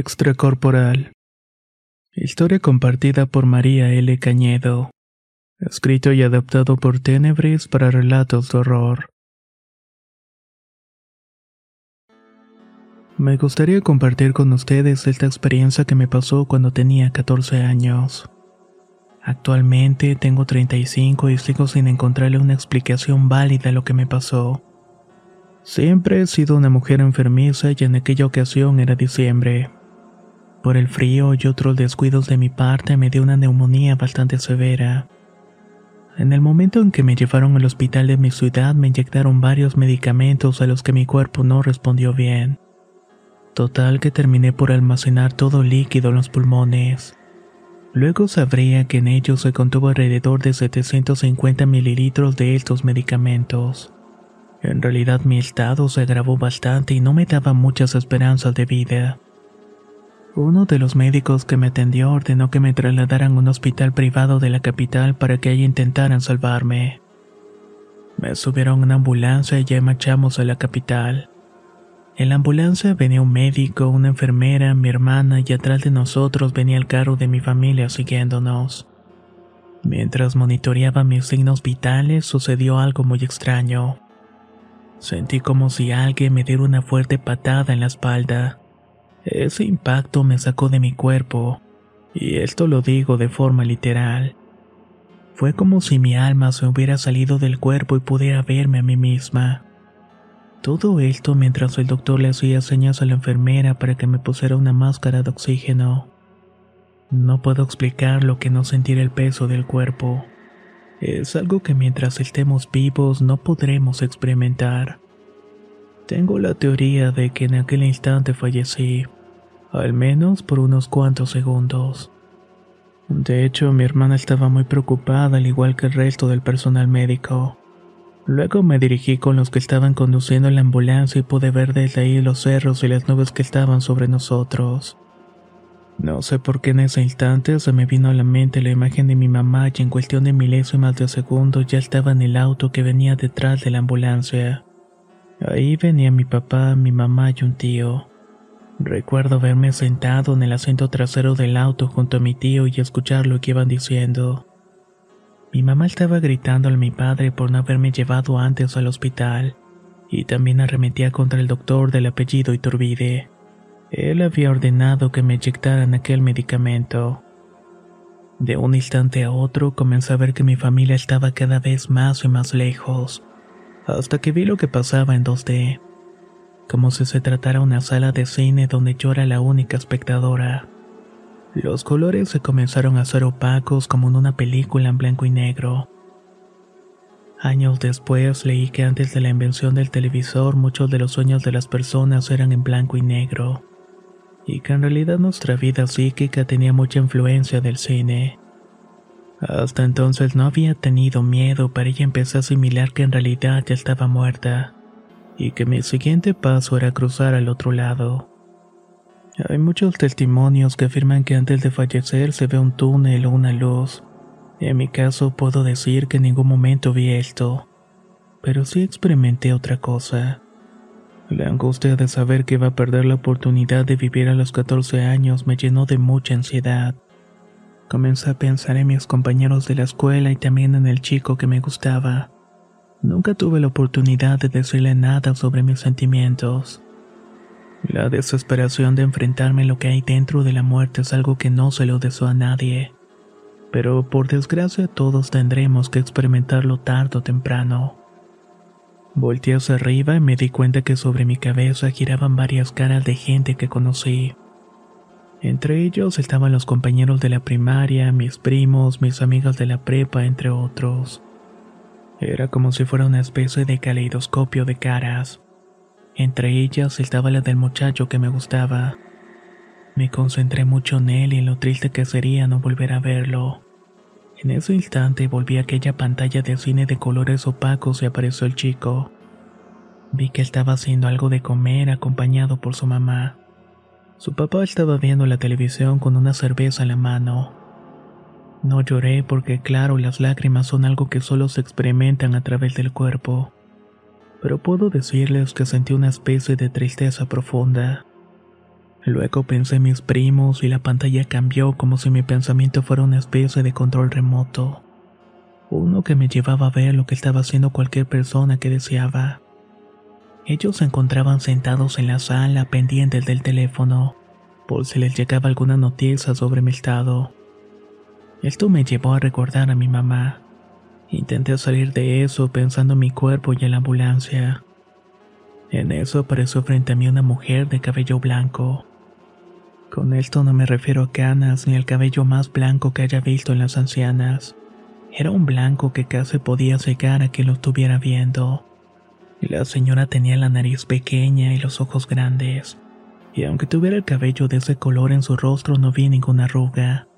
Extracorporal. Historia compartida por María L. Cañedo. Escrito y adaptado por Tenebris para relatos de horror. Me gustaría compartir con ustedes esta experiencia que me pasó cuando tenía 14 años. Actualmente tengo 35 y sigo sin encontrarle una explicación válida a lo que me pasó. Siempre he sido una mujer enfermiza y en aquella ocasión era diciembre. Por el frío y otros descuidos de mi parte me dio una neumonía bastante severa. En el momento en que me llevaron al hospital de mi ciudad me inyectaron varios medicamentos a los que mi cuerpo no respondió bien. Total que terminé por almacenar todo líquido en los pulmones. Luego sabría que en ellos se contuvo alrededor de 750 mililitros de estos medicamentos. En realidad mi estado se agravó bastante y no me daba muchas esperanzas de vida. Uno de los médicos que me atendió ordenó que me trasladaran a un hospital privado de la capital para que allí intentaran salvarme. Me subieron a una ambulancia y ya marchamos a la capital. En la ambulancia venía un médico, una enfermera, mi hermana y atrás de nosotros venía el carro de mi familia siguiéndonos. Mientras monitoreaba mis signos vitales sucedió algo muy extraño. Sentí como si alguien me diera una fuerte patada en la espalda. Ese impacto me sacó de mi cuerpo, y esto lo digo de forma literal. Fue como si mi alma se hubiera salido del cuerpo y pudiera verme a mí misma. Todo esto mientras el doctor le hacía señas a la enfermera para que me pusiera una máscara de oxígeno. No puedo explicar lo que no sentir el peso del cuerpo. Es algo que mientras estemos vivos no podremos experimentar. Tengo la teoría de que en aquel instante fallecí, al menos por unos cuantos segundos. De hecho, mi hermana estaba muy preocupada al igual que el resto del personal médico. Luego me dirigí con los que estaban conduciendo la ambulancia y pude ver desde ahí los cerros y las nubes que estaban sobre nosotros. No sé por qué en ese instante se me vino a la mente la imagen de mi mamá y en cuestión de milésimas de segundo ya estaba en el auto que venía detrás de la ambulancia. Ahí venía mi papá, mi mamá y un tío. Recuerdo verme sentado en el asiento trasero del auto junto a mi tío y escuchar lo que iban diciendo. Mi mamá estaba gritando a mi padre por no haberme llevado antes al hospital, y también arremetía contra el doctor del apellido Iturbide. Él había ordenado que me inyectaran aquel medicamento. De un instante a otro comencé a ver que mi familia estaba cada vez más y más lejos hasta que vi lo que pasaba en 2D, como si se tratara una sala de cine donde yo era la única espectadora. Los colores se comenzaron a hacer opacos como en una película en blanco y negro. Años después leí que antes de la invención del televisor muchos de los sueños de las personas eran en blanco y negro, y que en realidad nuestra vida psíquica tenía mucha influencia del cine. Hasta entonces no había tenido miedo, pero ella empezó a asimilar que en realidad ya estaba muerta, y que mi siguiente paso era cruzar al otro lado. Hay muchos testimonios que afirman que antes de fallecer se ve un túnel o una luz. En mi caso puedo decir que en ningún momento vi esto, pero sí experimenté otra cosa. La angustia de saber que iba a perder la oportunidad de vivir a los 14 años me llenó de mucha ansiedad. Comencé a pensar en mis compañeros de la escuela y también en el chico que me gustaba. Nunca tuve la oportunidad de decirle nada sobre mis sentimientos. La desesperación de enfrentarme a lo que hay dentro de la muerte es algo que no se lo deseo a nadie. Pero por desgracia todos tendremos que experimentarlo tarde o temprano. Volteé hacia arriba y me di cuenta que sobre mi cabeza giraban varias caras de gente que conocí. Entre ellos estaban los compañeros de la primaria, mis primos, mis amigas de la prepa, entre otros. Era como si fuera una especie de caleidoscopio de caras. Entre ellas estaba la del muchacho que me gustaba. Me concentré mucho en él y en lo triste que sería no volver a verlo. En ese instante volví a aquella pantalla de cine de colores opacos y apareció el chico. Vi que estaba haciendo algo de comer acompañado por su mamá. Su papá estaba viendo la televisión con una cerveza en la mano. No lloré porque claro, las lágrimas son algo que solo se experimentan a través del cuerpo pero puedo decirles que sentí una especie de tristeza profunda. Luego pensé en mis primos y la pantalla cambió como si mi pensamiento fuera una especie de control remoto. Uno que me llevaba a ver lo que estaba haciendo cualquier persona que deseaba. Ellos se encontraban sentados en la sala pendientes del teléfono, por si les llegaba alguna noticia sobre mi estado. Esto me llevó a recordar a mi mamá. Intenté salir de eso pensando en mi cuerpo y en la ambulancia. En eso apareció frente a mí una mujer de cabello blanco. Con esto no me refiero a canas ni al cabello más blanco que haya visto en las ancianas. Era un blanco que casi podía cegar a quien lo estuviera viendo. La señora tenía la nariz pequeña y los ojos grandes, y aunque tuviera el cabello de ese color en su rostro no vi ninguna arruga.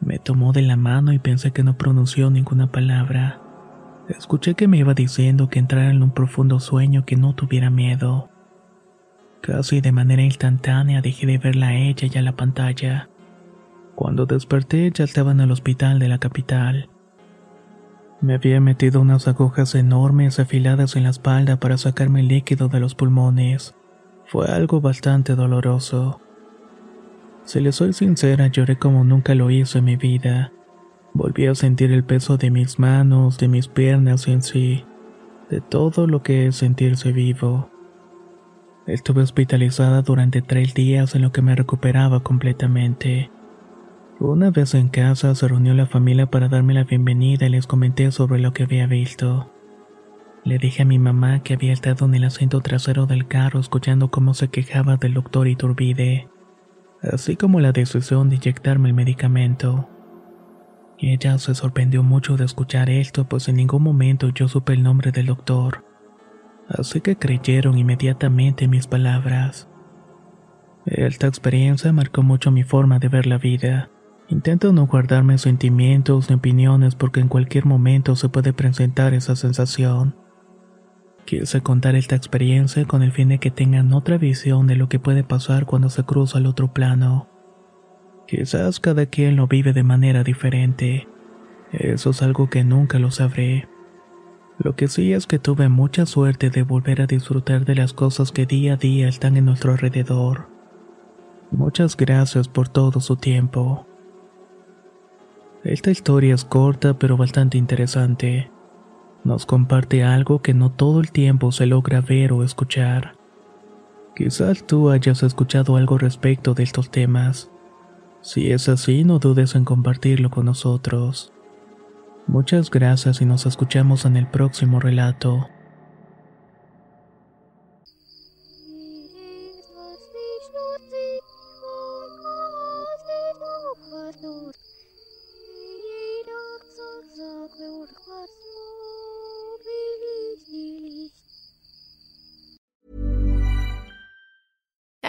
Me tomó de la mano y pensé que no pronunció ninguna palabra. Escuché que me iba diciendo que entrara en un profundo sueño que no tuviera miedo. Casi de manera instantánea dejé de verla a ella y a la pantalla. Cuando desperté ya estaba en el hospital de la capital. Me había metido unas agujas enormes afiladas en la espalda para sacarme el líquido de los pulmones. Fue algo bastante doloroso. Si le soy sincera, lloré como nunca lo hice en mi vida. Volví a sentir el peso de mis manos, de mis piernas en sí, de todo lo que es sentirse vivo. Estuve hospitalizada durante tres días en lo que me recuperaba completamente. Una vez en casa se reunió la familia para darme la bienvenida y les comenté sobre lo que había visto. Le dije a mi mamá que había estado en el asiento trasero del carro escuchando cómo se quejaba del doctor Iturbide así como la decisión de inyectarme el medicamento. Ella se sorprendió mucho de escuchar esto, pues en ningún momento yo supe el nombre del doctor. Así que creyeron inmediatamente mis palabras. Esta experiencia marcó mucho mi forma de ver la vida. Intento no guardarme sentimientos ni opiniones porque en cualquier momento se puede presentar esa sensación. Quise contar esta experiencia con el fin de que tengan otra visión de lo que puede pasar cuando se cruza al otro plano. Quizás cada quien lo vive de manera diferente. Eso es algo que nunca lo sabré. Lo que sí es que tuve mucha suerte de volver a disfrutar de las cosas que día a día están en nuestro alrededor. Muchas gracias por todo su tiempo. Esta historia es corta pero bastante interesante nos comparte algo que no todo el tiempo se logra ver o escuchar. Quizás tú hayas escuchado algo respecto de estos temas. Si es así, no dudes en compartirlo con nosotros. Muchas gracias y nos escuchamos en el próximo relato.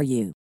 for you.